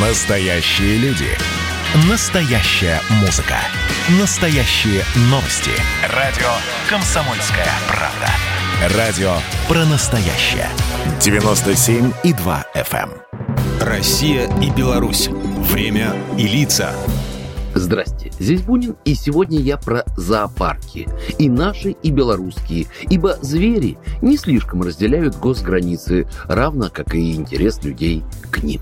Настоящие люди. Настоящая музыка. Настоящие новости. Радио «Комсомольская правда». Радио про настоящее. 97,2 FM. эм. Россия и Беларусь. Время и лица. Здрасте, здесь Бунин, и сегодня я про зоопарки. И наши, и белорусские. Ибо звери не слишком разделяют госграницы, равно как и интерес людей к ним.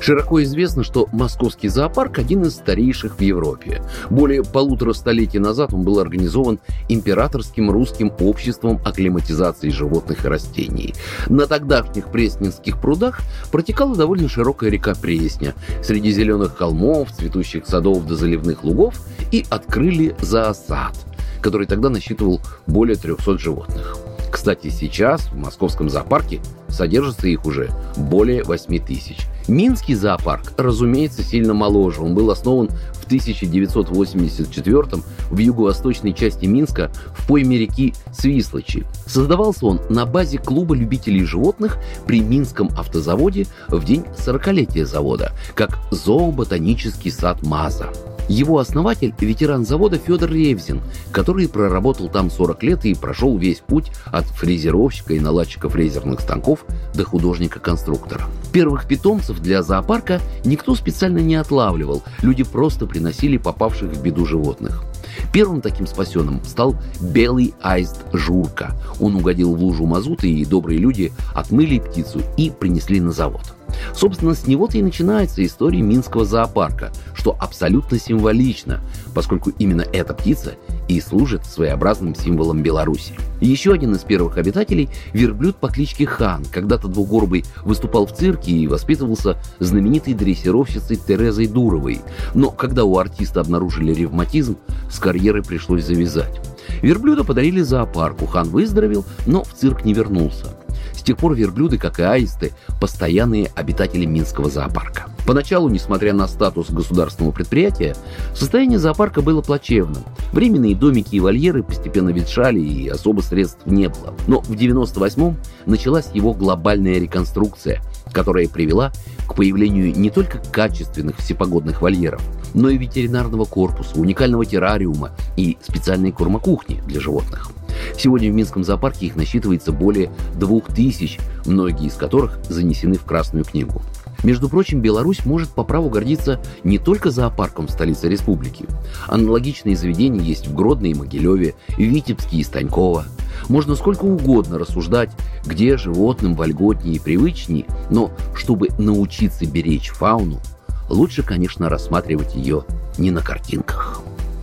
Широко известно, что московский зоопарк один из старейших в Европе. Более полутора столетий назад он был организован императорским русским обществом акклиматизации животных и растений. На тогдашних Пресненских прудах протекала довольно широкая река Пресня. Среди зеленых холмов, цветущих садов до заливных лугов и открыли зоосад, который тогда насчитывал более 300 животных. Кстати, сейчас в московском зоопарке содержится их уже более 8 тысяч. Минский зоопарк, разумеется, сильно моложе. Он был основан в 1984 в юго-восточной части Минска в пойме реки Свислочи. Создавался он на базе клуба любителей животных при Минском автозаводе в день 40-летия завода, как зооботанический сад МАЗа. Его основатель – ветеран завода Федор Ревзин, который проработал там 40 лет и прошел весь путь от фрезеровщика и наладчика фрезерных станков до художника-конструктора. Первых питомцев для зоопарка никто специально не отлавливал, люди просто приносили попавших в беду животных. Первым таким спасенным стал белый аист Журка. Он угодил в лужу мазута, и добрые люди отмыли птицу и принесли на завод. Собственно, с него-то и начинается история Минского зоопарка, что абсолютно символично, поскольку именно эта птица и служит своеобразным символом Беларуси. Еще один из первых обитателей – верблюд по кличке Хан. Когда-то двугорбый выступал в цирке и воспитывался знаменитой дрессировщицей Терезой Дуровой. Но когда у артиста обнаружили ревматизм, с карьерой пришлось завязать. Верблюда подарили зоопарку, хан выздоровел, но в цирк не вернулся. Тех пор верблюды, как и аисты, постоянные обитатели Минского зоопарка. Поначалу, несмотря на статус государственного предприятия, состояние зоопарка было плачевным. Временные домики и вольеры постепенно ветшали и особо средств не было. Но в 98-м началась его глобальная реконструкция, которая привела к появлению не только качественных всепогодных вольеров, но и ветеринарного корпуса, уникального террариума и специальной кормокухни для животных. Сегодня в Минском зоопарке их насчитывается более двух тысяч, многие из которых занесены в Красную книгу. Между прочим, Беларусь может по праву гордиться не только зоопарком в столице республики. Аналогичные заведения есть в Гродно и Могилеве, Витебске и Станьково. Можно сколько угодно рассуждать, где животным вольготнее и привычнее, но чтобы научиться беречь фауну, лучше, конечно, рассматривать ее не на картинках.